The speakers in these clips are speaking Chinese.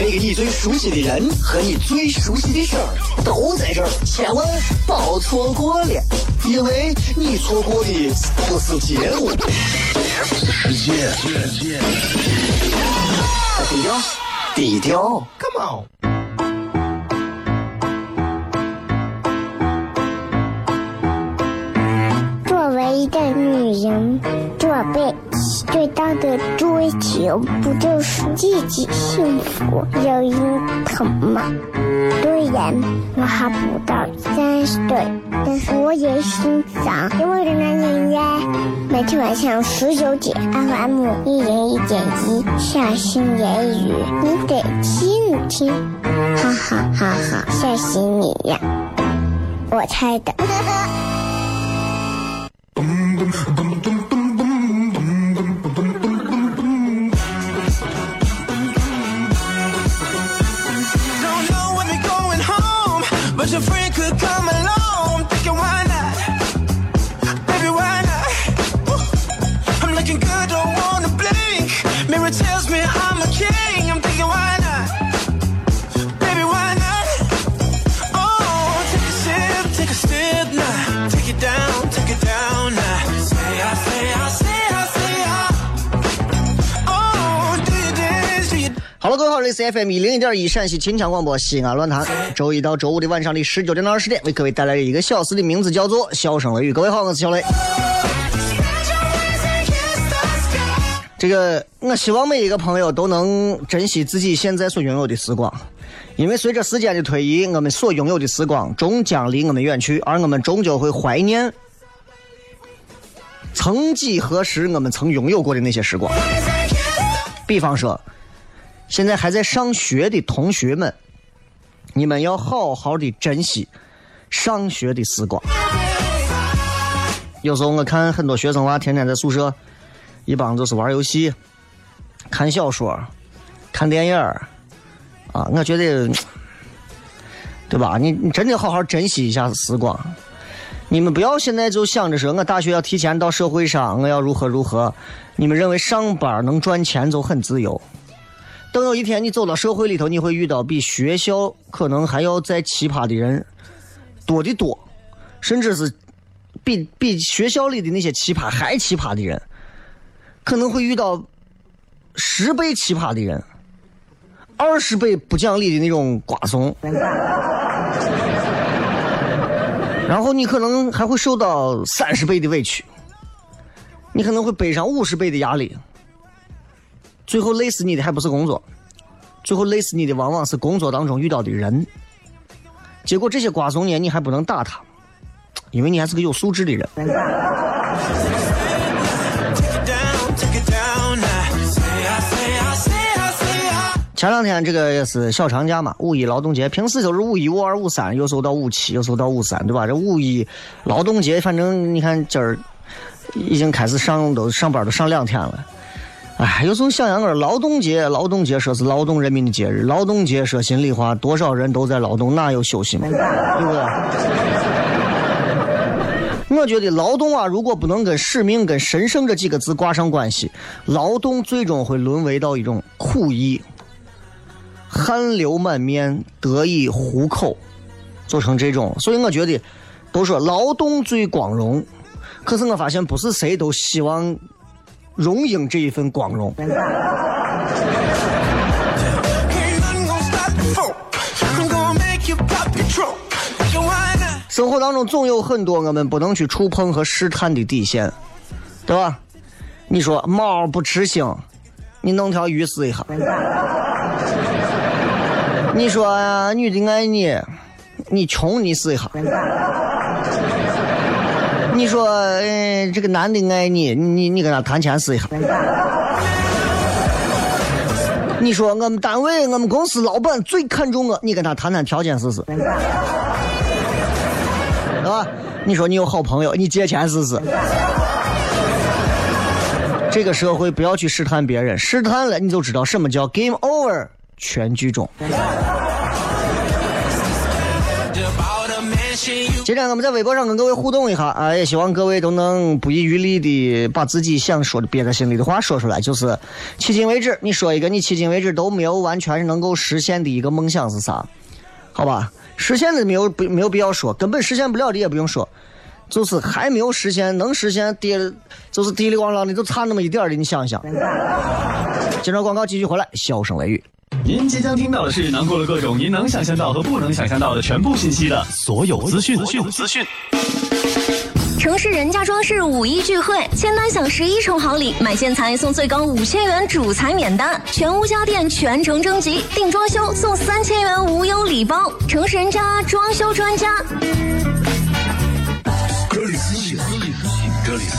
那个你最熟悉的人和你最熟悉的事儿都在这儿，千万别错过了，因为你错过的不是节目，世界。低调，低调，Come on。作为一个女人，这辈子最大的追求，不就是自己幸福、有人疼吗？虽然我还不到三十岁，但是我也心脏因为的男人呀。每天晚上十九点，FM 一人一点一，下心言语，你得听听，哈哈哈哈，吓死你呀！我猜的。里是 FM 一零一点一陕西秦腔广播西安论坛，周一到周五的晚上的十九点到二十点，为各位带来一个小时的名字叫做《笑声雷雨》。各位好，我是小雷。这个，我希望每一个朋友都能珍惜自己现在所拥有的时光，因为随着时间的推移，我们所拥有的时光终将离我们远去，而我们终究会怀念曾几何时我们曾拥有过的那些时光。比方说，现在还在上学的同学们，你们要好好的珍惜上学的时光。有时候我看很多学生娃天天在宿舍，一帮就是玩游戏、看小说、看电影啊，我觉得，对吧？你你真的好好珍惜一下时光。你们不要现在就想着说我大学要提前到社会上，我要如何如何。你们认为上班能赚钱就很自由，等有一天你走到社会里头，你会遇到比学校可能还要再奇葩的人多得多，甚至是比比学校里的那些奇葩还奇葩的人，可能会遇到十倍奇葩的人，二十倍不讲理的那种瓜怂。然后你可能还会受到三十倍的委屈，你可能会背上五十倍的压力，最后累死你的还不是工作，最后累死你的往往是工作当中遇到的人。结果这些瓜怂呢，你还不能打他，因为你还是个有素质的人。前两天这个也是小长假嘛，五一劳动节，平时就是五一、五二、五三，有时候到五七，有时候到五三，对吧？这五一劳动节，反正你看今儿已经开始上都上班都上两天了。哎，有时候想想个劳动节，劳动节说是劳动人民的节日，劳动节说心里话，多少人都在劳动，哪有休息嘛？对不对？我觉得劳动啊，如果不能跟使命、跟神圣这几个字挂上关系，劳动最终会沦为到一种苦役。汗流满面，得以糊口，做成这种。所以我觉得，都说劳动最光荣，可是我发现不是谁都希望荣膺这一份光荣。生活当中总有很多我们不能去触碰和试探的底线，对吧？你说猫不吃腥，你弄条鱼试一下。你说女的爱你，你穷你试一下。你说，呃，这个男的爱你，你你跟他谈钱试一下。你说我们单位、我们公司老板最看重我，你跟他谈谈条件试试。对吧？你说你有好朋友，你借钱试试。这个社会不要去试探别人，试探了你就知道什么叫 game over，全剧终。今天我们在微博上跟各位互动一下啊，也希望各位都能不遗余力的把自己想说的憋在心里的话说出来。就是迄今为止，你说一个你迄今为止都没有完全能够实现的一个梦想是啥？好吧，实现的没有不没有必要说，根本实现不了的也不用说，就是还没有实现，能实现跌就是滴里咣啷的，就差那么一点的，你想一想。接着广告继续回来，笑声雷雨。您即将听到的是囊括了各种您能想象到和不能想象到的全部信息的所有资讯。资讯。城市人家装饰五一聚会，签单享十一重好礼，买建材送最高五千元主材免单，全屋家电全程征集，定装修送三千元无忧礼包。城市人家装修专家。这里是这里是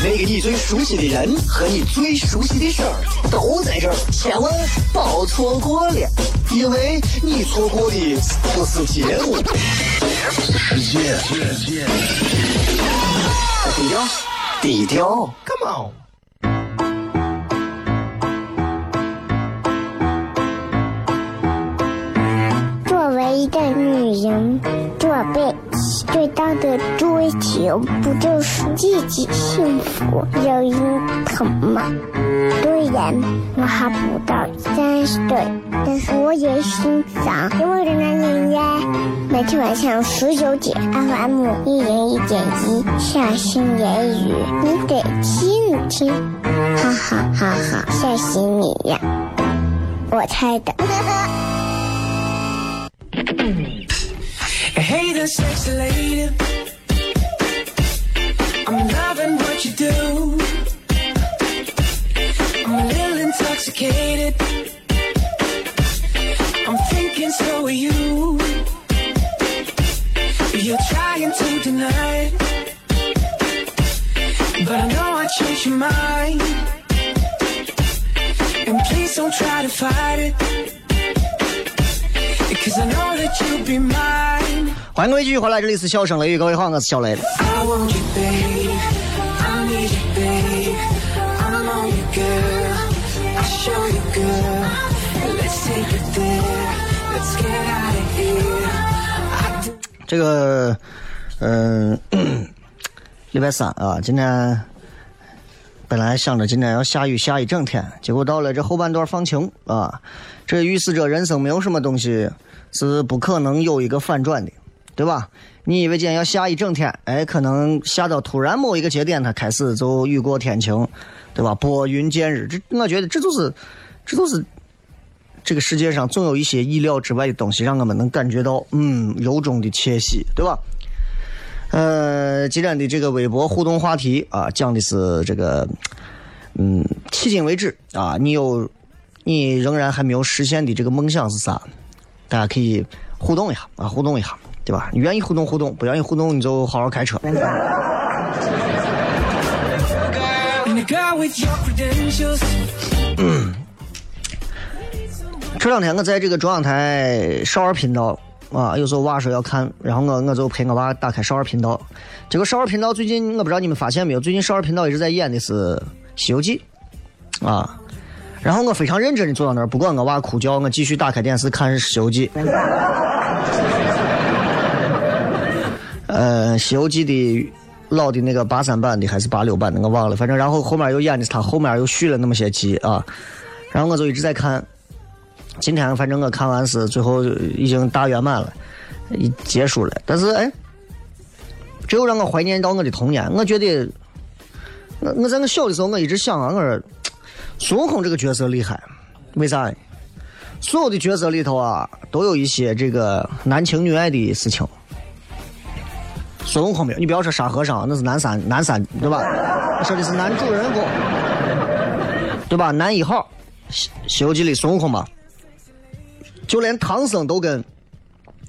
那个你最熟悉的人和你最熟悉的事儿都在这儿，千万别错过了，因为你错过的不是节目，世界，低调，低调，Come on。一个女人，这辈子最大的追求不就是自己幸福、有人疼吗？虽然我还不到三十岁，但是我也心脏因为的男人呀。每天晚上十九点，FM 一零一点一，下心言语，你得听听，哈哈哈哈，吓死你呀！我猜的。Hey there, sexy lady. I'm loving what you do. I'm a little intoxicated. I'm thinking so are you. You're trying to deny it. But I know I changed your mind. And please don't try to fight it. 欢迎各位继续回来，这里是笑声雷雨，各位好，我是小雷。这个，嗯、礼拜三啊，今天本来想着今天要下雨下一整天，结果到了这后半段放晴啊，这预示着人生没有什么东西是不可能有一个反转的，对吧？你以为今天要下一整天，哎，可能下到突然某一个节点，它开始就雨过天晴，对吧？拨云见日，这我觉得这就是，这就是这个世界上总有一些意料之外的东西，让我们能感觉到嗯由衷的窃喜，对吧？呃，今天的这个微博互动话题啊，讲的是这个，嗯，迄今为止啊，你有你仍然还没有实现的这个梦想是啥？大家可以互动一下啊，互动一下，对吧？你愿意互动互动，不愿意互动你就好好开车。Credentials. 这两天我在这个中央台少儿频道啊，有时候娃说要看，然后我我就陪我娃打开少儿频道。这个少儿频道最近我不知道你们发现没有，最近少儿频道一直在演的是《西游记》啊。然后我非常认真的坐到那儿，不管我娃哭叫，我继续打开电视看《西游记》。呃，《西游记》的老的那个八三版的还是八六版的，我忘了。反正然后后面又演的是他后面又续了那么些集啊，然后我就一直在看。今天反正我看完是最后已经大圆满了，已结束了。但是哎，这又让我怀念到我的童年。我觉得，我我在我小的时候，我一直想啊，我说孙悟空这个角色厉害，为啥？所有的角色里头啊，都有一些这个男情女爱的事情。孙悟空没有，你不要说沙和尚，那是南山南山对吧？我说的是男主人公，对吧？男一号，《西西游记》里孙悟空嘛，就连唐僧都跟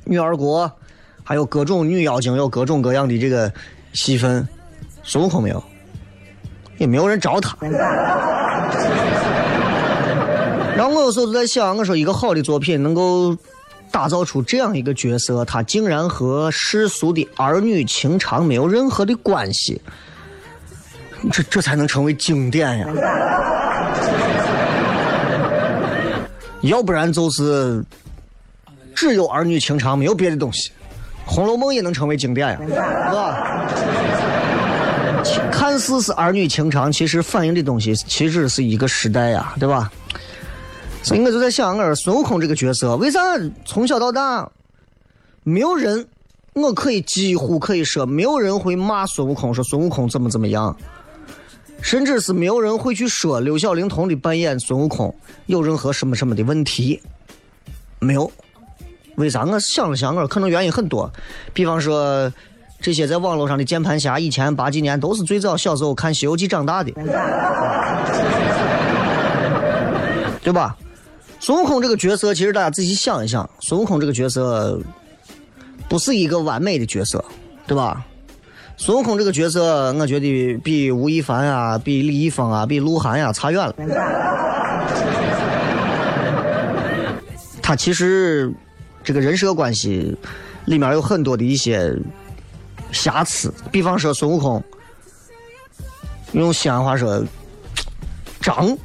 女儿国，还有各种女妖精有各种各样的这个戏份，孙悟空没有，也没有人找他。然后我有时候就在想，我说一个好的作品能够打造出这样一个角色，他竟然和世俗的儿女情长没有任何的关系，这这才能成为经典呀！要不然就是只有儿女情长，没有别的东西，《红楼梦》也能成为经典呀，是吧？看似是儿女情长，其实反映的东西其实是一个时代呀，对吧？所以我就在想，我说孙悟空这个角色，为啥从小到大，没有人，我可以几乎可以说，没有人会骂孙悟空，说孙悟空怎么怎么样，甚至是没有人会去说刘小龄童的扮演孙悟空有任何什么什么的问题，没有。为啥？我想了想，我可能原因很多，比方说。这些在网络上的键盘侠，以前八几年都是最早小时候看《西游记》长大的，对吧？孙悟空这个角色，其实大家仔细想一想，孙悟空这个角色不是一个完美的角色，对吧？孙悟空这个角色，我觉得比吴亦凡啊、比李易峰啊、比鹿晗呀差远了。他其实这个人设关系里面有很多的一些。瑕疵，比方说孙悟空，用西安话说，张。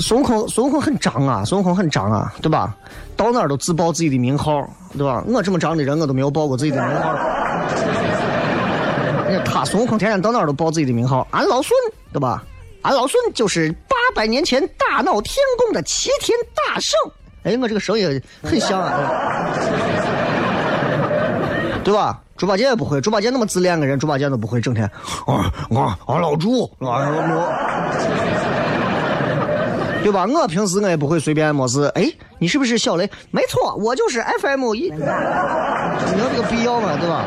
孙悟空，孙悟空很张啊，孙悟空很张啊，对吧？到哪儿都自报自己的名号，对吧？我这么张的人，我都没有报过自己的名号。他孙悟空天天到哪儿都报自己的名号，俺老孙，对吧？俺老孙就是八百年前大闹天宫的齐天大圣。哎，我这个声音很像啊。对吧？猪八戒也不会，猪八戒那么自恋个人，猪八戒都不会整天啊啊啊老猪啊对吧？我平时我也不会随便没事。哎，你是不是小雷？没错，我就是 FM 一。没有这个必要嘛，对吧？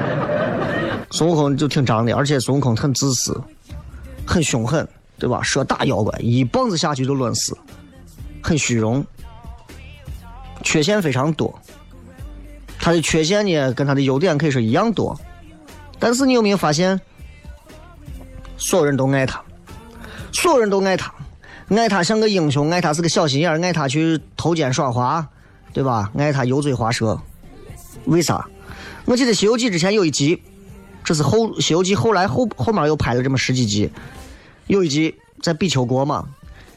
孙悟空就挺张的，而且孙悟空很自私，很凶狠，对吧？说打妖怪一棒子下去就抡死，很虚荣，缺陷非常多。他的缺陷呢，跟他的优点可以说一样多，但是你有没有发现，所有人都爱他，所有人都爱他，爱他像个英雄，爱他是个小心眼，爱他去偷奸耍滑，对吧？爱他油嘴滑舌，为啥？我记得《西游记》之前有一集，这是后《西游记》后来后后面又拍了这么十几集，有一集在比丘国嘛，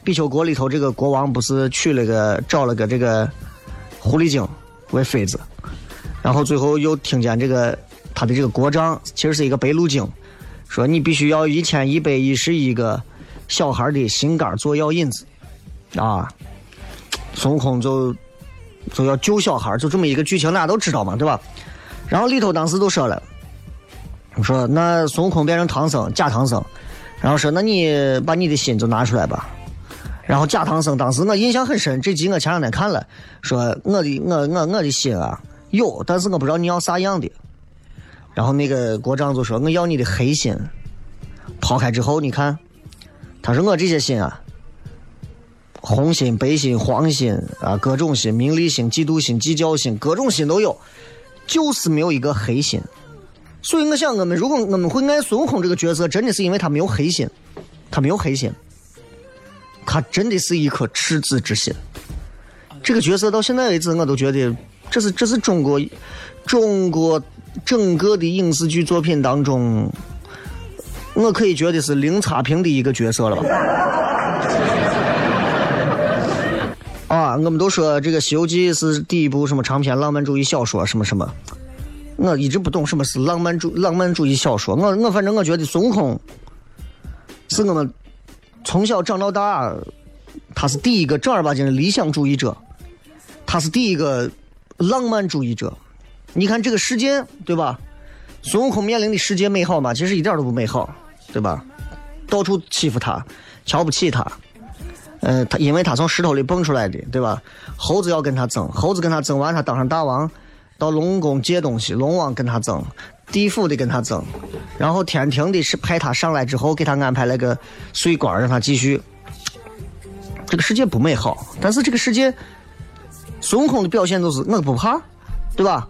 比丘国里头这个国王不是娶了个找了个这个狐狸精为妃子。然后最后又听见这个他的这个国丈其实是一个白鹿精，说你必须要一千一百一十一个小孩的心肝做药引子，啊，孙悟空就就要救小孩，就这么一个剧情，大家都知道嘛，对吧？然后里头当时都说了，说那孙悟空变成唐僧假唐僧，然后说那你把你的心就拿出来吧。然后假唐僧当时我印象很深，这集我前两天看了，说我的我我我的心啊。有，但是我不知道你要啥样的。然后那个国丈就说：“我要你的黑心。”抛开之后，你看，他说我这些心啊，红心、白心、黄心啊，各种心，名利心、嫉妒心、计较心，各种心都有，就是没有一个黑心。所以我想，我们如果我们会爱孙悟空这个角色，真的是因为他没有黑心，他没有黑心，他真的是一颗赤子之心。这个角色到现在为止，我都觉得。这是这是中国，中国整个的影视剧作品当中，我可以觉得是零差评的一个角色了吧？啊，我们都说这个《西游记》是第一部什么长篇浪漫主义小说什么什么，我一直不懂什么是浪漫主浪漫主义小说。我我反正我觉得孙悟空是我们从小长到大，他是第一个正儿八经的理想主义者，他是第一个。浪漫主义者，你看这个世界，对吧？孙悟空面临的世界美好吗？其实一点都不美好，对吧？到处欺负他，瞧不起他。嗯，他因为他从石头里蹦出来的，对吧？猴子要跟他争，猴子跟他争完，他当上大王，到龙宫借东西，龙王跟他争，地府的跟他争，然后天庭的是派他上来之后，给他安排了个税官，让他继续。这个世界不美好，但是这个世界，孙悟空的表现就是我不怕，对吧？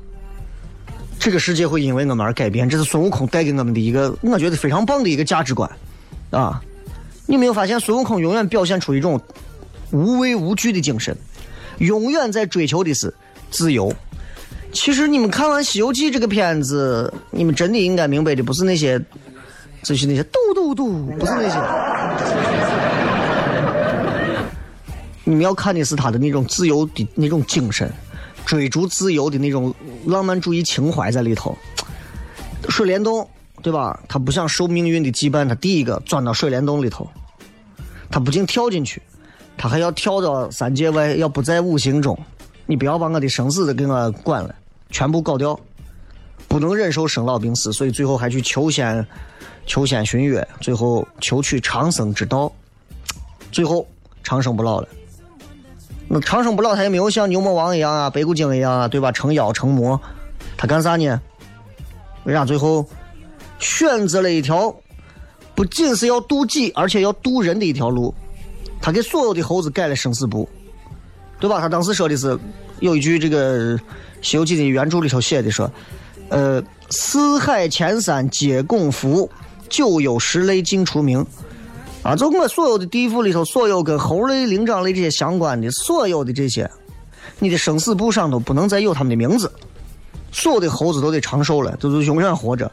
这个世界会因为我们而改变，这是孙悟空带给我们的一个，我觉得非常棒的一个价值观，啊！你没有发现孙悟空永远表现出一种无畏无惧的精神，永远在追求的是自由。其实你们看完《西游记》这个片子，你们真的应该明白的不是那些，就是那些嘟嘟嘟，不是那些。你们要看的是他的那种自由的那种精神，追逐自由的那种浪漫主义情怀在里头。水帘洞，对吧？他不想受命运的羁绊，他第一个钻到水帘洞里头，他不仅跳进去，他还要跳到三界外，要不在五行中。你不要把我的生死都给我管了，全部搞掉。不能忍受生老病死，所以最后还去求仙，求仙寻月，最后求取长生之道，最后长生不老了。那长生不老，他也没有像牛魔王一样啊，白骨精一样啊，对吧？成妖成魔，他干啥呢？为啥最后选择了一条不仅是要渡己，而且要渡人的一条路？他给所有的猴子改了生死簿，对吧？他当时说的是有一句这个《西游记》的原著里头写的说：“呃，四海千山皆拱伏，九幽十类尽除名。”啊，就我所有的地府里头，所有跟猴类、灵长类这些相关的，所有的这些，你的生死簿上都不能再有他们的名字。所有的猴子都得长寿了，都是永远活着，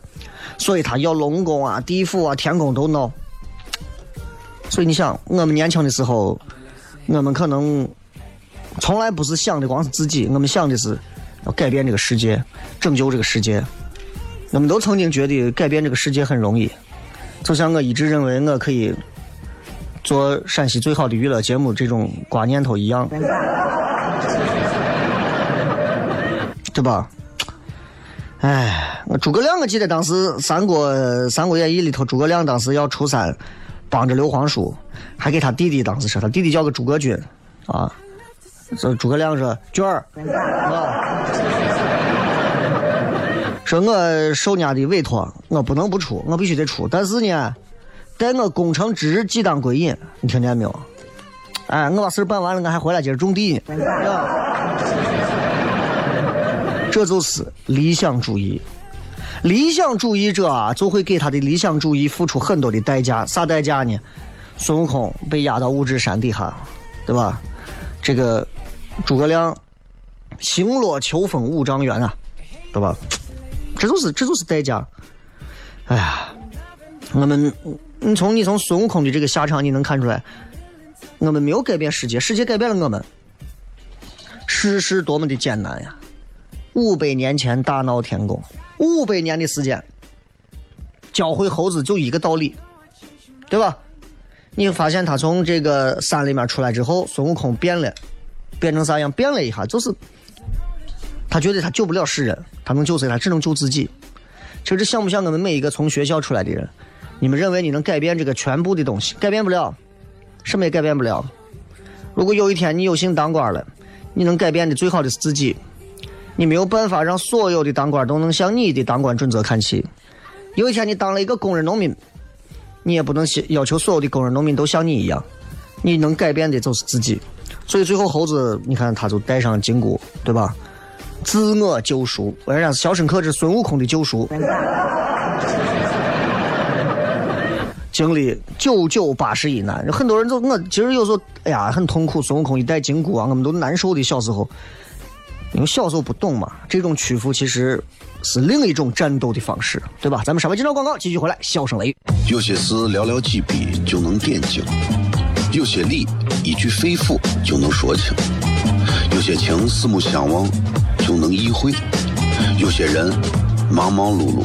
所以他要龙宫啊、地府啊、天宫都闹。所以你想，我们年轻的时候，我们可能从来不是想的光是自己，我们想的是要改变这个世界，拯救这个世界。我们都曾经觉得改变这个世界很容易，就像我一直认为我可以。做陕西最好的娱乐节目，这种瓜念头一样，对吧？哎，诸葛亮，我记得当时《三国》《三国演义》里头，诸葛亮当时要出山帮着刘皇叔，还给他弟弟当时说，他弟弟叫个诸葛均啊。这诸葛亮说：“军儿，啊，说我受人家的委托，我不能不出，我必须得出。但是呢。”待我功成之日，即当归隐。你听见没有？哎，我把事办完了，我还回来接着种地呢。这就是理想主义。理想主义者啊，就会给他的理想主义付出很多的代价。啥代价呢？孙悟空被压到五指山底下，对吧？这个诸葛亮星落秋风五丈原啊，对吧？这就是这就是代价。哎呀，我们。你从你从孙悟空的这个下场，你能看出来，我们没有改变世界，世界改变了我们。世事多么的艰难呀！五百年前大闹天宫，五百年的时间，教会猴子就一个道理，对吧？你发现他从这个山里面出来之后，孙悟空变了，变成啥样？变了一下，就是他觉得他救不了世人，他能救谁？他只能救自己。其实像不像我们每一个从学校出来的人？你们认为你能改变这个全部的东西？改变不了，什么也改变不了。如果有一天你有幸当官了，你能改变的最好的是自己。你没有办法让所有的当官都能向你的当官准则看齐。有一天你当了一个工人农民，你也不能要求所有的工人农民都像你一样。你能改变的就是自己。所以最后猴子，你看他就戴上金箍，对吧？自我救赎，为啥是肖申克是孙悟空的救赎？经历九九八十一难，很多人都我其实有时候哎呀很痛苦。孙悟空一戴金箍啊，我们都难受的。小时候，因为小时候不懂嘛，这种屈服其实是另一种战斗的方式，对吧？咱们稍微接着广告，继续回来，笑声雷雨。有些事寥寥几笔就能点睛，有些理一句肺腑就能说清，有些情四目相望就能意会，有些人忙忙碌碌。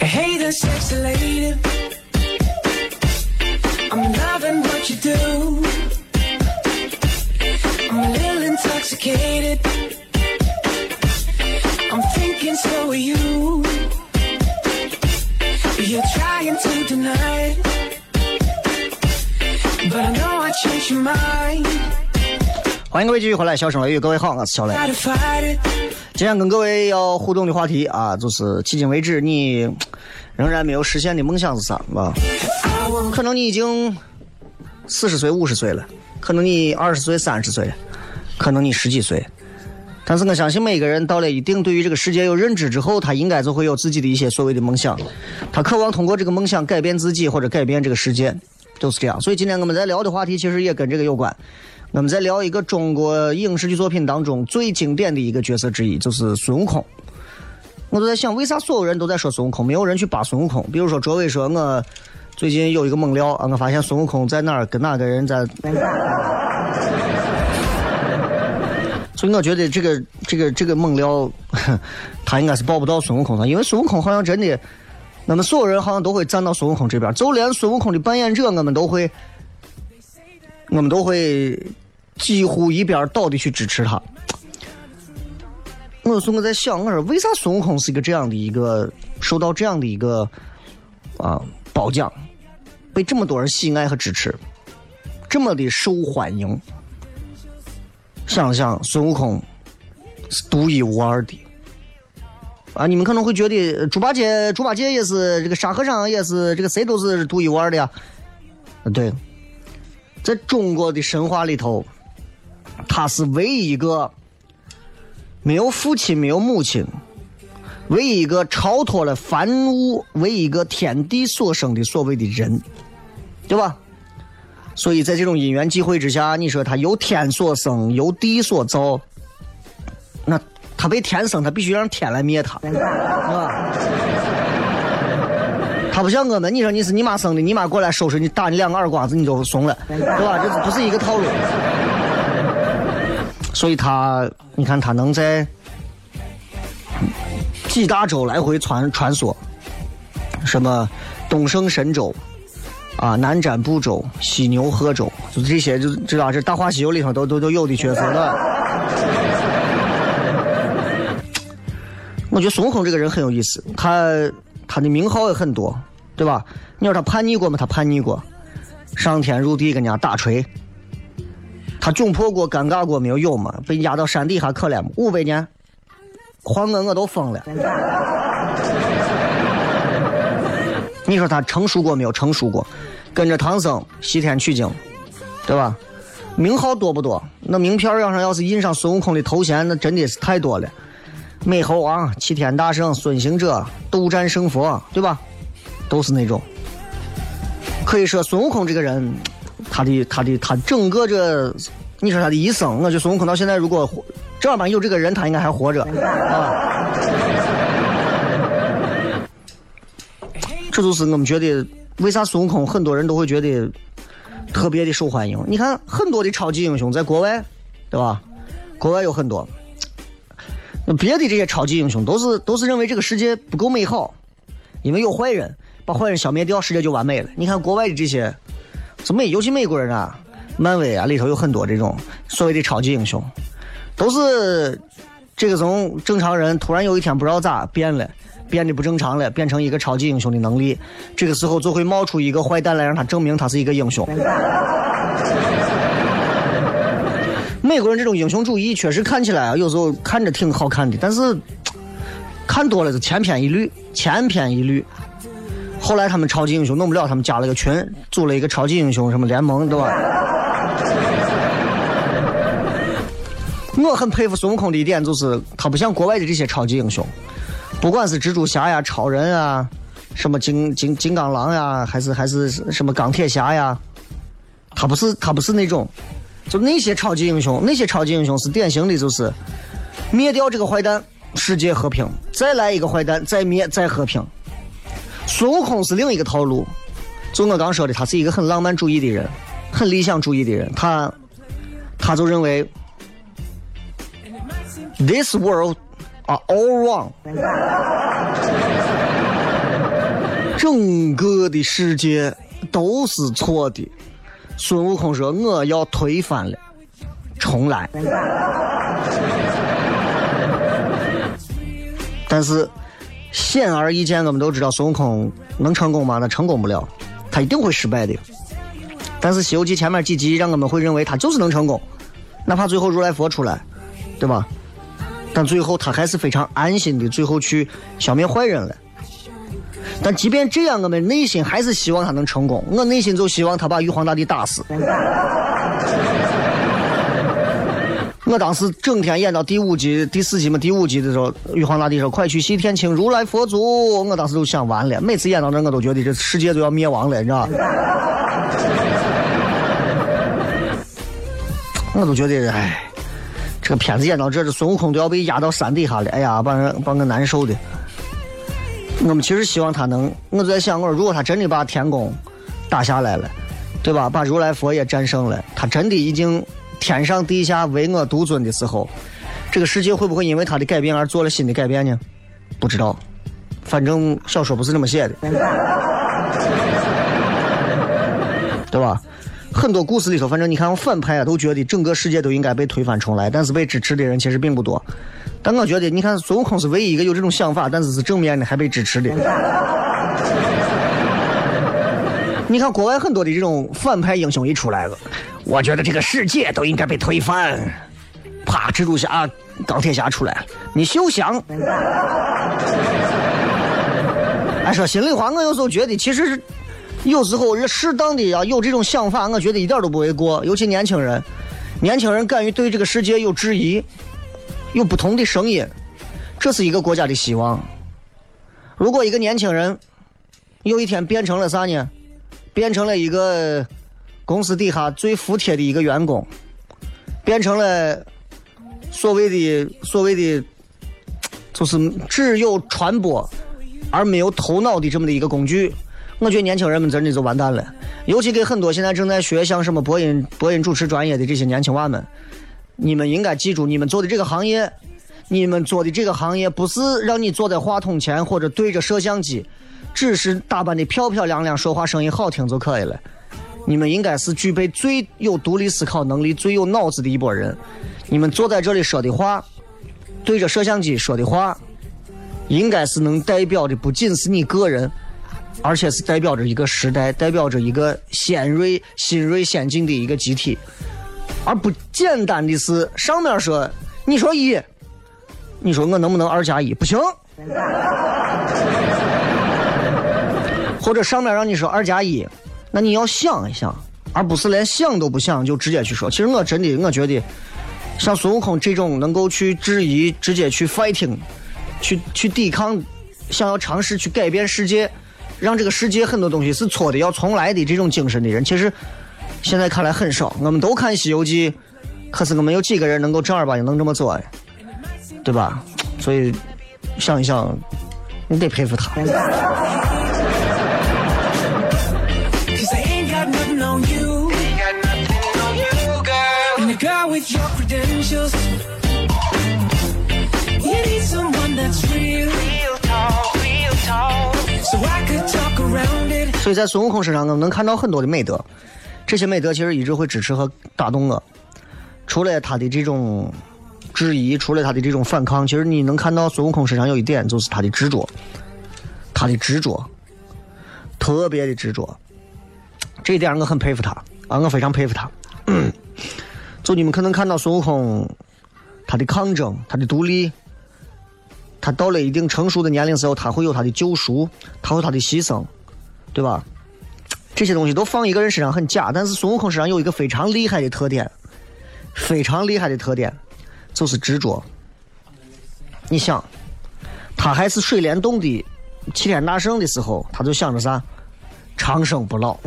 Hey there, sexy lady. I'm loving what you do. I'm a little intoxicated. I'm thinking so are you. You're trying to deny it. But I know I changed your mind. 欢迎各位继续回来，小声雷雨，各位好，我是小雷。 今天跟各位要互动的话题啊，就是迄今为止你 仍然没有实现的梦想是啥吧？可能你已经四十岁、五十岁了，可能你二十岁、三十岁，可能你十几岁。但是我相信每个人到了一定对于这个世界有认知之后，他应该就会有自己的一些所谓的梦想，他渴望通过这个梦想改变自己或者改变这个世界，就是这样。所以今天我们在聊的话题其实也跟这个有关。我们在聊一个中国影视剧作品当中最经典的一个角色之一，就是孙悟空。我都在想，为啥所有人都在说孙悟空，没有人去扒孙悟空？比如说卓伟说，我最近有一个猛料啊，我发现孙悟空在哪儿跟哪个人在。所以我觉得这个这个这个猛料，他应该是抱不到孙悟空的，因为孙悟空好像真的，我们所有人好像都会站到孙悟空这边，就连孙悟空的扮演者，我们都会，我们都会几乎一边倒的去支持他。我有时候我在想，我说为啥孙悟空是一个这样的一个受到这样的一个啊褒奖，被这么多人喜爱和支持，这么的受欢迎？想想孙悟空是独一无二的啊！你们可能会觉得猪八戒、猪八戒也是这个沙和尚也是这个谁都是独一无二的呀？啊，对，在中国的神话里头，他是唯一一个没有父亲、没有母亲，唯一一个超脱了凡物、为一个天地所生的所谓的人，对吧？所以在这种因缘际会之下，你说他由天所生，由地所造，那他被天生，他必须让天来灭他，是吧？他不像我们，你说你是你妈生的，你妈过来收拾你，打你两个耳光子，你就怂了，对吧？这不是一个套路。所以他，你看他能在几大洲来回穿穿梭，什么东胜神州。啊，南瞻部洲、西牛贺州，就这些，就知道这《大话西游》里头都都都有的角色了。我觉得孙悟空这个人很有意思，他他的名号也很多，对吧？你说他叛逆过吗？他叛逆过，上天入地跟人家打锤。他窘迫过、尴尬过没有？有吗？被压到山底下可怜吗？五百年，换我我都疯了。你说他成熟过没有？成熟过，跟着唐僧西天取经，对吧？名号多不多？那名片要上要是印上孙悟空的头衔，那真的是太多了。美猴王、齐天大圣、孙行者、斗战胜佛，对吧？都是那种。可以说孙悟空这个人，他的他的他整个这，你说他的一生，我觉得孙悟空到现在如果正儿八经有这个人，他应该还活着啊。这就是我们觉得为啥孙悟空很多人都会觉得特别的受欢迎。你看很多的超级英雄在国外，对吧？国外有很多，别的这些超级英雄都是都是认为这个世界不够美好，因为有坏人，把坏人消灭掉，世界就完美了。你看国外的这些，这美尤其美国人啊，漫威啊里头有很多这种所谓的超级英雄，都是这个从正常人突然有一天不知道咋变了。变得不正常了，变成一个超级英雄的能力，这个时候就会冒出一个坏蛋来让他证明他是一个英雄。美国人这种英雄主义确实看起来啊，有时候看着挺好看的，但是看多了就千篇一律，千篇一律。后来他们超级英雄弄不了，他们加了个群，组了一个超级英雄什么联盟，对吧？我很佩服孙悟空的一点就是，他不像国外的这些超级英雄。不管是蜘蛛侠呀、超人啊，什么金金金刚狼呀，还是还是什么钢铁侠呀，他不是他不是那种，就那些超级英雄，那些超级英雄是典型的就是灭掉这个坏蛋，世界和平，再来一个坏蛋，再灭再和平。孙悟空是另一个套路，就我刚说的，他是一个很浪漫主义的人，很理想主义的人，他他就认为 this world are all wrong，整个的世界都是错的。孙悟空说：“我要推翻了，重来。”但是显而易见，我们都知道孙悟空能成功吗？他成功不了，他一定会失败的。但是《西游记》前面几集让我们会认为他就是能成功，哪怕最后如来佛出来，对吧？但最后他还是非常安心的，最后去消灭坏人了。但即便这样，我们内心还是希望他能成功。我内心就希望他把玉皇大帝打死。我当时整天演到第五集、第四集嘛，第五集的时候，玉皇大帝说：“快去西天请如来佛祖。”我当时就想完了。每次演到这，我都觉得这世界都要灭亡了，你知道我都觉得，哎，这个片子演到这，这孙悟空都要被压到山底下了。哎呀，把人把我难受的。我们其实希望他能，我在想，我说如果他真的把天宫打下来了，对吧？把如来佛也战胜了，他真的已经天上地下唯我独尊的时候，这个世界会不会因为他的改变而做了新的改变呢？不知道，反正小说不是这么写的，对吧？很多故事里头，反正你看，反派啊都觉得整个世界都应该被推翻重来，但是被支持的人其实并不多。但我觉得，你看孙悟空是唯一一个有这种想法，但是是正面的，还被支持的。你看国外很多的这种反派英雄一出来了，我觉得这个世界都应该被推翻。啪，蜘蛛侠、钢铁侠出来，你休想！哎，说心里话，我有时候觉得，其实有时候适当的要有这种想法，我觉得一点都不为过。尤其年轻人，年轻人敢于对这个世界有质疑。有不同的声音，这是一个国家的希望。如果一个年轻人有一天变成了啥呢？变成了一个公司底下最服帖的一个员工，变成了所谓的所谓的，就是只有传播而没有头脑的这么的一个工具，我觉得年轻人们真的就完蛋了。尤其给很多现在正在学像什么播音播音主持专业的这些年轻娃们。你们应该记住，你们做的这个行业，你们做的这个行业不是让你坐在话筒前或者对着摄像机，只是打扮的漂漂亮亮、说话声音好听就可以了。你们应该是具备最有独立思考能力、最有脑子的一拨人。你们坐在这里说的话，对着摄像机说的话，应该是能代表的不仅是你个人，而且是代表着一个时代，代表着一个先锐、新锐、先进的一个集体。而不简单的是上面说你说一，你说我能不能二加一？不行。或者上面让你说二加一，那你要想一想，而不是连想都不想就直接去说。其实我真的我觉得，像孙悟空这种能够去质疑、直接去 fighting、去去抵抗、想要尝试去改变世界，让这个世界很多东西是错的要重来的这种精神的人，其实。现在看来很少，我们都看《西游记》，可是我们有几个人能够正儿八经能这么做，对吧？所以想一想，你得佩服他。所以在孙悟空身上，我们能看到很多的美德。这些美德其实一直会支持和打动我。除了他的这种质疑，除了他的这种反抗，其实你能看到孙悟空身上有一点，就是他的执着，他的执着，特别的执着。这一点我很佩服他啊，我非常佩服他。就你们可能看到孙悟空，他的抗争，他的独立，他到了一定成熟的年龄时候，他会有他的救赎，他会他的牺牲，对吧？这些东西都放一个人身上很假，但是孙悟空身上有一个非常厉害的特点，非常厉害的特点，就是执着。你想，他还是水帘洞的齐天大圣的时候，他就想着啥？长生不老，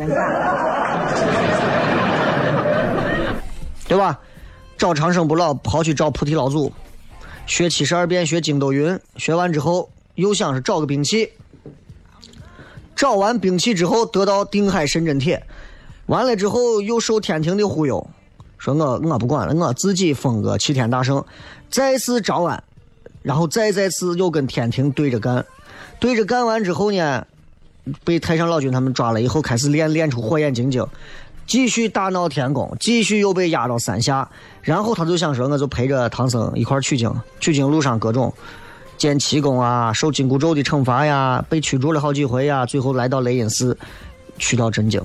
对吧？找长生不老，跑去找菩提老祖，学七十二变，学筋斗云，学完之后又想是找个兵器，找完兵器之后得到定海神针铁，完了之后又受天庭的忽悠，说我我不管了，我自己封个齐天大圣，再次招安，然后再再次又跟天庭对着干，对着干完之后呢，被太上老君他们抓了以后，开始练练出火眼金睛，继续大闹天宫，继续又被压到山下，然后他就想说，我就陪着唐僧一块取经，取经路上各种建奇功啊，受紧箍咒的惩罚呀，被驱逐了好几回呀，最后来到雷音寺，取到真经。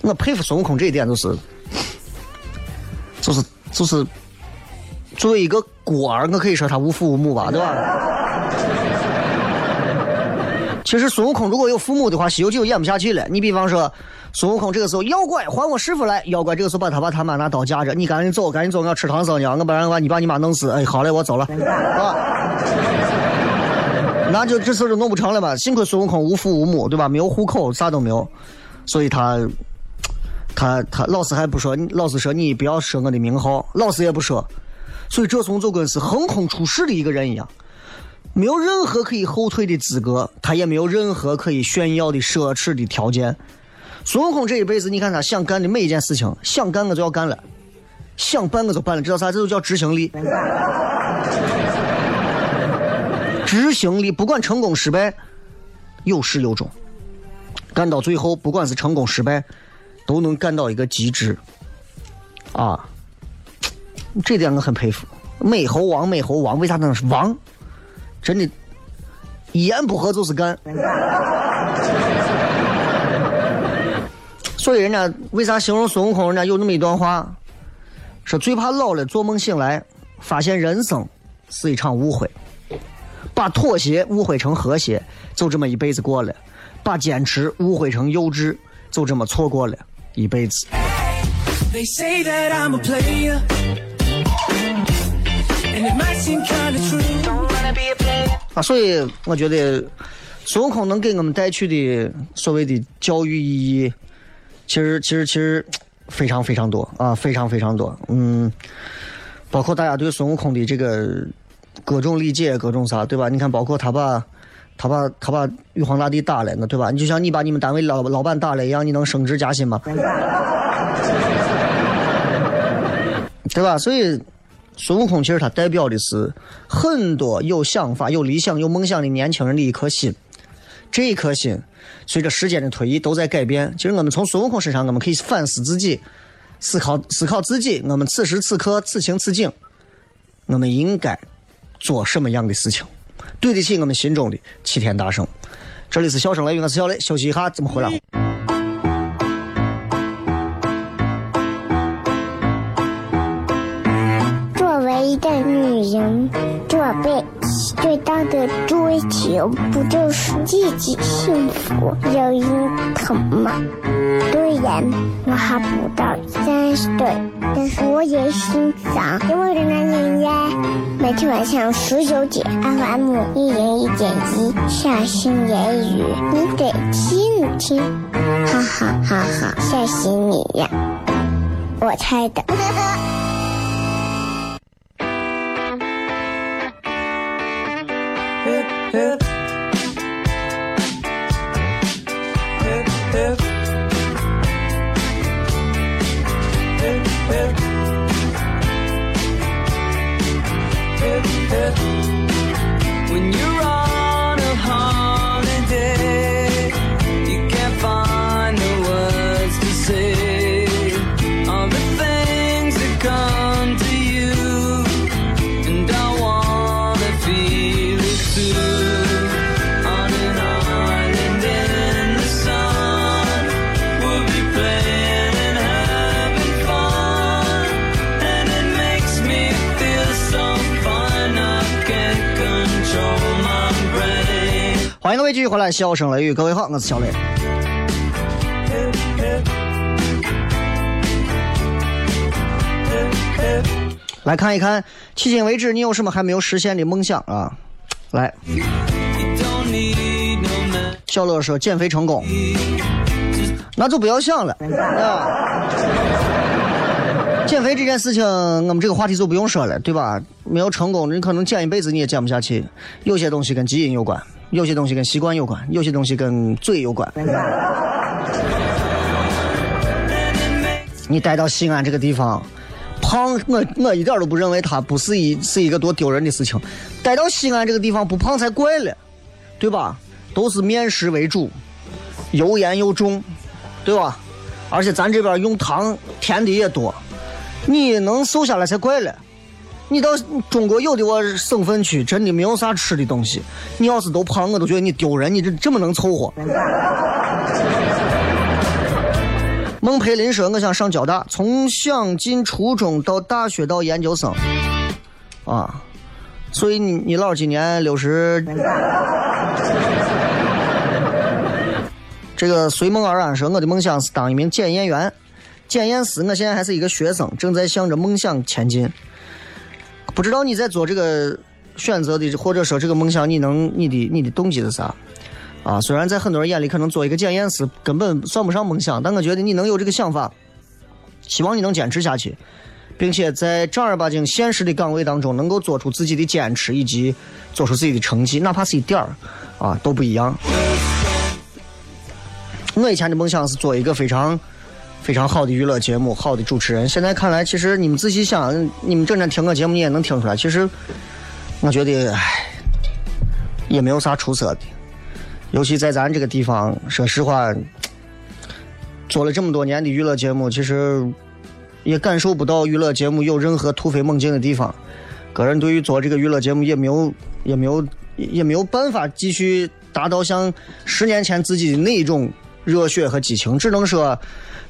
我佩服孙悟空这一点，就是，就是就是，作为一个孤儿，我可以说他无父无母吧，对吧？其实孙悟空如果有父母的话，《西游记》就演不下去了。你比方说，孙悟空这个时候，妖怪还我师傅来，妖怪这个时候把他爸他妈拿刀架着，你赶紧走，赶紧走，我要吃唐僧去，我不然的话你把你妈弄死。哎，好嘞，我走了，啊，那就这事就弄不成了嘛。幸亏孙悟空无父无母，对吧？没有户口，啥都没有，所以他他他老师还不说，老师说你不要说我的名号，老师也不说，所以这孙就跟是横空出世的一个人一样。没有任何可以后退的资格，他也没有任何可以炫耀的奢侈的条件。孙悟空这一辈子，你看他想干的每一件事情，想干我就要干了，想办我就办了，知道啥？这就叫执行力。执行力，不管成功失败，有始有终，干到最后，不管是成功失败，都能干到一个极致。啊，这点我很佩服。美猴王，美猴王，为啥能是王？真的，一言不合就是干。所以人家为啥形容孙悟空？人家有那么一段话，说最怕老了做梦醒来，发现人生是一场误会，把妥协误会成和谐，就这么一辈子过了；把坚持误会成幼稚，就这么错过了一辈子。They say that I'm a player. And it might seem kinda true. 啊，所以我觉得孙悟空能给我们带去的所谓的教育意义，其实其实其实非常非常多啊，非常非常多。嗯，包括大家对孙悟空的这个各种理解，各种啥，对吧？你看，包括他把他把他把玉皇大帝打了，那对吧？你就像你把你们单位老老板打了一样，你能升职加薪吗？对吧？所以。孙悟空其实他代表的是很多有想法、有理想、有梦想的年轻人的一颗心。这一颗心，随着时间的推移都在改变。其实我们从孙悟空身上，我们可以反思自己，思考思考自己。我们此时此刻、此情此景，我们应该做什么样的事情，对得起我们心中的齐天大圣。这里是笑声雷雨，我是小雷，休息一下，怎么回来？的女人，这辈子最大的追求不就是自己幸福、有人疼吗？虽然我还不到三十岁，但是我也心脏因为的男人呀。每天晚上十九点，FM 一人一点一，下心言语，你得听听，哈哈哈哈，吓死你呀！我猜的。欢迎各位继续回来，笑声雷雨，各位好，我是小雷。来看一看，迄今为止你有什么还没有实现的梦想啊？来，小乐说减肥成功，那就不要想了。啊减肥这件事情，我们这个话题就不用说了，对吧？没有成功，你可能减一辈子你也减不下去。有些东西跟基因有关，有些东西跟习惯有关，有些东西跟嘴有关。你待到西安这个地方，胖，我我一点都不认为它不是一是一个多丢人的事情。待到西安这个地方不胖才怪了，对吧？都是面食为主，油盐又重，对吧？而且咱这边用糖甜的也多，你能瘦下来才怪了。你到中国有的我省份区真的没有啥吃的东西，你要是都胖，我都觉得你丢人。你这这么能凑合？孟培林说：“我想上交大，从想进初中到大学到研究生，啊，所以你你姥今年六十。”这个随梦而安说：“我的梦想是当一名检验员，检验师。我现在还是一个学生，正在向着梦想前进。不知道你在做这个选择的，或者说这个梦想，你能你的你的动机是啥？啊，虽然在很多人眼里，可能做一个检验师根本算不上梦想，但我觉得你能有这个想法，希望你能坚持下去，并且在正儿八经现实的岗位当中，能够做出自己的坚持，以及做出自己的成绩，哪怕是一点儿，啊，都不一样。我以前的梦想是做一个非常非常好的娱乐节目，好的主持人。现在看来，其实你们仔细想，你们整天听我节目，你也能听出来，其实我觉得，唉，也没有啥出色的。尤其在咱这个地方，说实话，做了这么多年的娱乐节目，其实也感受不到娱乐节目有任何突飞猛进的地方。个人对于做这个娱乐节目也没有也没有也没有办法继续达到像十年前自己的那种热血和激情，只能说，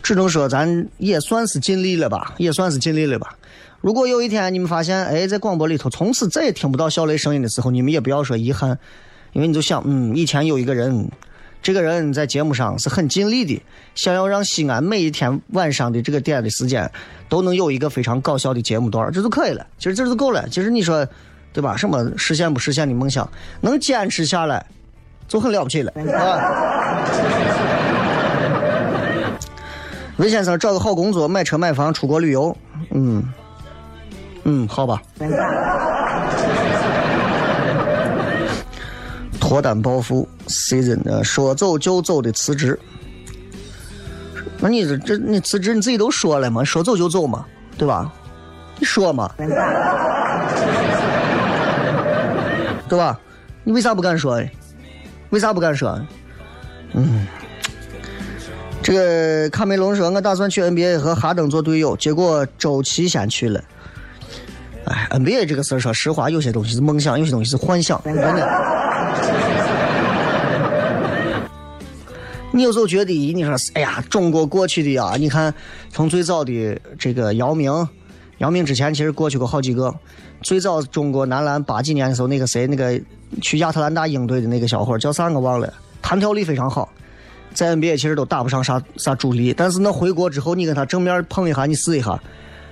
只能说咱也算是尽力了吧，也算是尽力了吧。如果有一天你们发现，哎，在广播里头从此再也听不到小雷声音的时候，你们也不要说遗憾。因为你就想，嗯，以前有一个人，这个人在节目上是很尽力的，想要让西安每一天晚上的这个点的时间都能有一个非常搞笑的节目段，这就可以了。其实这就够了。其实你说，对吧？什么实现不实现的梦想，能坚持下来就很了不起了，啊。魏先生找个好工作，买车买房，出国旅游，嗯，嗯，好吧。脱单暴富，season 呃，说走就走的辞职。那你这这你辞职你自己都说了嘛，说走就走嘛，对吧？你说嘛，对吧？你为啥不敢说？为啥不敢说？嗯，这个卡梅隆说，我打算去 NBA 和哈登做队友，结果周琦先去了。哎，NBA 这个事儿，说实话，有些东西是梦想，有些东西是幻想，你有时候觉得，你说，哎呀，中国过去的呀，你看，从最早的这个姚明，姚明之前其实过去过好几个。最早中国男篮八几年的时候，那个谁，那个去亚特兰大鹰队的那个小伙叫啥我忘了，弹跳力非常好，在 NBA 其实都打不上啥啥主力。但是那回国之后，你跟他正面碰一下，你试一下，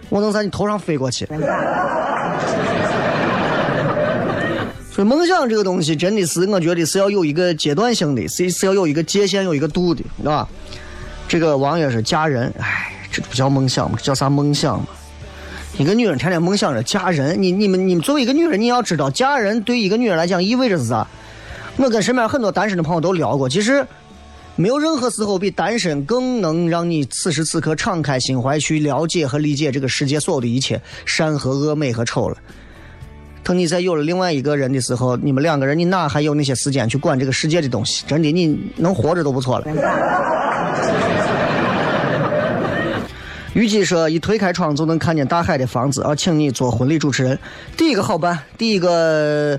我能在你头上飞过去。所以梦想这个东西真的是，我觉得是要有一个阶段性的，是是要有一个界限、有一个度的，是吧？这个王爷是嫁人，哎，这不叫梦想吗？这叫啥梦想嘛？一个女人天天梦想着嫁人，你你们你们作为一个女人，你要知道，嫁人对一个女人来讲意味着是啥？我跟身边很多单身的朋友都聊过，其实没有任何时候比单身更能让你此时此刻敞开心怀去了解和理解这个世界所有的一切善和恶、美和丑了。等你再有了另外一个人的时候，你们两个人，你哪还有那些时间去管这个世界的东西？真的，你能活着都不错了。虞姬说：“一推开窗就能看见大海的房子，啊，请你做婚礼主持人。第一个好办，第一个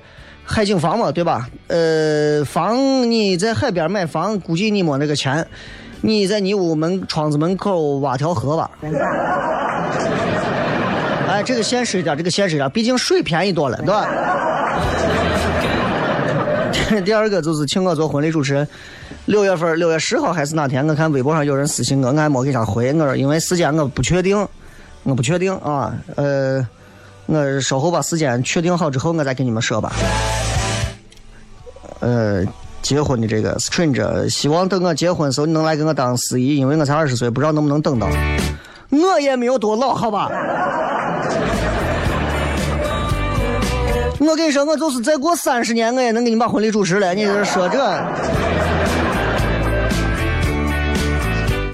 海景房嘛，对吧？呃，房你在海边买房，估计你没那个钱，你在你屋门窗子门口挖条河吧。”哎，这个现实一点，这个现实一点，毕竟水便宜多了，对吧？第二个就是请我做婚礼主持人，六月份六月十号还是哪天？我看微博上有人私信我，我还没给他回。我说因为时间我不确定，我不确定啊。呃，我稍后把时间确定好之后，我再跟你们说吧。呃，结婚的这个 stranger，希望等我结婚的时候你能来给我当司仪，因为我才二十岁，不知道能不能等到。我也没有多老，好吧。我跟你说，我就是再过三十年，我也能给你把婚礼主持了。你在这说这？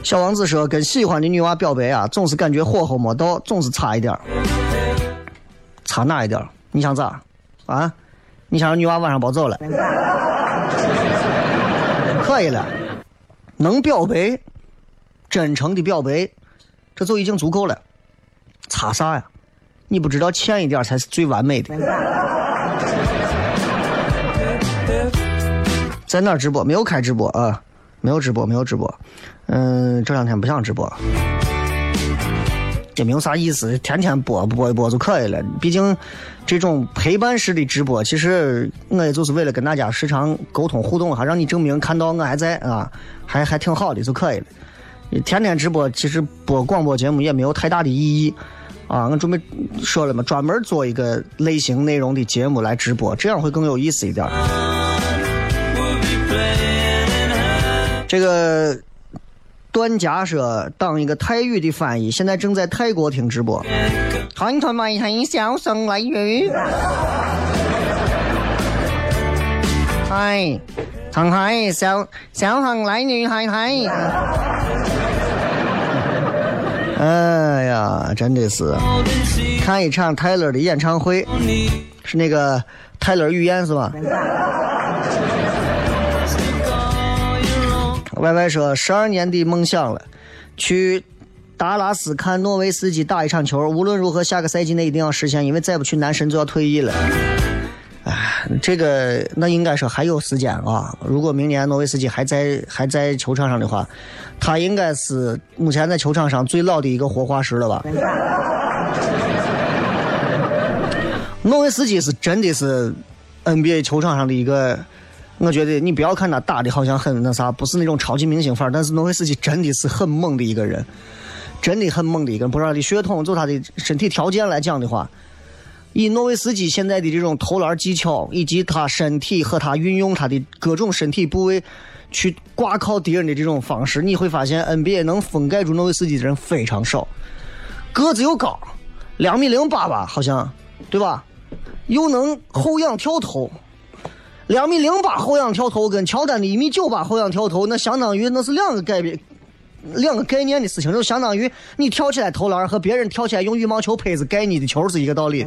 小王子说，跟喜欢的女娃表白啊，总是感觉火候没到，总是差一点。差哪一点儿？你想咋？啊？你想让女娃晚上别走了？可以了，能表白，真诚的表白，这就已经足够了。差啥呀？你不知道欠一点才是最完美的。在哪儿直播？没有开直播啊，没有直播，没有直播。嗯，这两天不想直播，也没有啥意思，天天播播一播就可以了。毕竟这种陪伴式的直播，其实我也就是为了跟大家时常沟通互动，还让你证明看到我还在啊，还还挺好的就可以了。天天直播，其实播广播节目也没有太大的意义啊。我准备说了嘛，专门做一个类型内容的节目来直播，这样会更有意思一点。这个段家说当一个泰语的翻译，现在正在泰国听直播。看他妈一笑声来语。嗨，唱嗨，小小声来女嗨嗨。哎呀，真的是看一场泰勒的演唱会，是那个泰勒语言是吧？歪歪说十二年的梦想了，去达拉斯看诺维斯基打一场球。无论如何，下个赛季内一定要实现，因为再不去男神就要退役了。哎，这个那应该说还有时间啊。如果明年诺维斯基还在还在球场上的话，他应该是目前在球场上最老的一个活化石了吧？诺维斯基是真的是 NBA 球场上的一个。我觉得你不要看他打的好像很那啥，不是那种超级明星范儿，但是诺维斯基真的是很猛的一个人，真的很猛的一个人。不知道的血统，就他的身体条件来讲的话，以诺维斯基现在的这种投篮技巧，以及他身体和他运用他的各种身体部位去挂靠敌人的这种方式，你会发现 NBA 能封盖住诺维斯基的人非常少。个子又高，两米零八吧，好像，对吧？又能后仰跳投。两米零八后仰跳投跟乔丹的一米九八后仰跳投，那相当于那是两个概念，两个概念的事情，就相当于你跳起来投篮和别人跳起来用羽毛球拍子盖你的球是一个道理。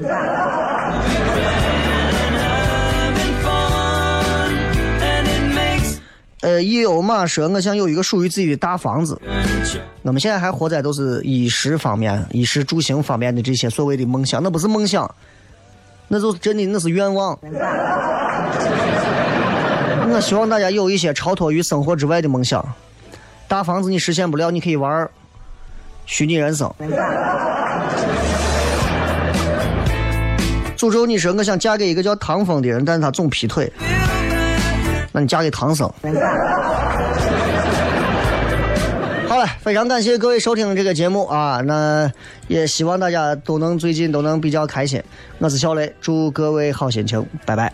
呃，一欧马说，我想有一个属于自己的大房子。我们现在还活在都是衣食方面、衣食住行方面的这些所谓的梦想，那不是梦想，那就真的，那是愿望。希望大家有一些超脱于生活之外的梦想。大房子你实现不了，你可以玩虚拟人生。诅咒你说我想嫁给一个叫唐风的人，但是他总劈腿。那你嫁给唐僧。好了，非常感谢各位收听这个节目啊！那也希望大家都能最近都能比较开心。我是小雷，祝各位好心情，拜拜。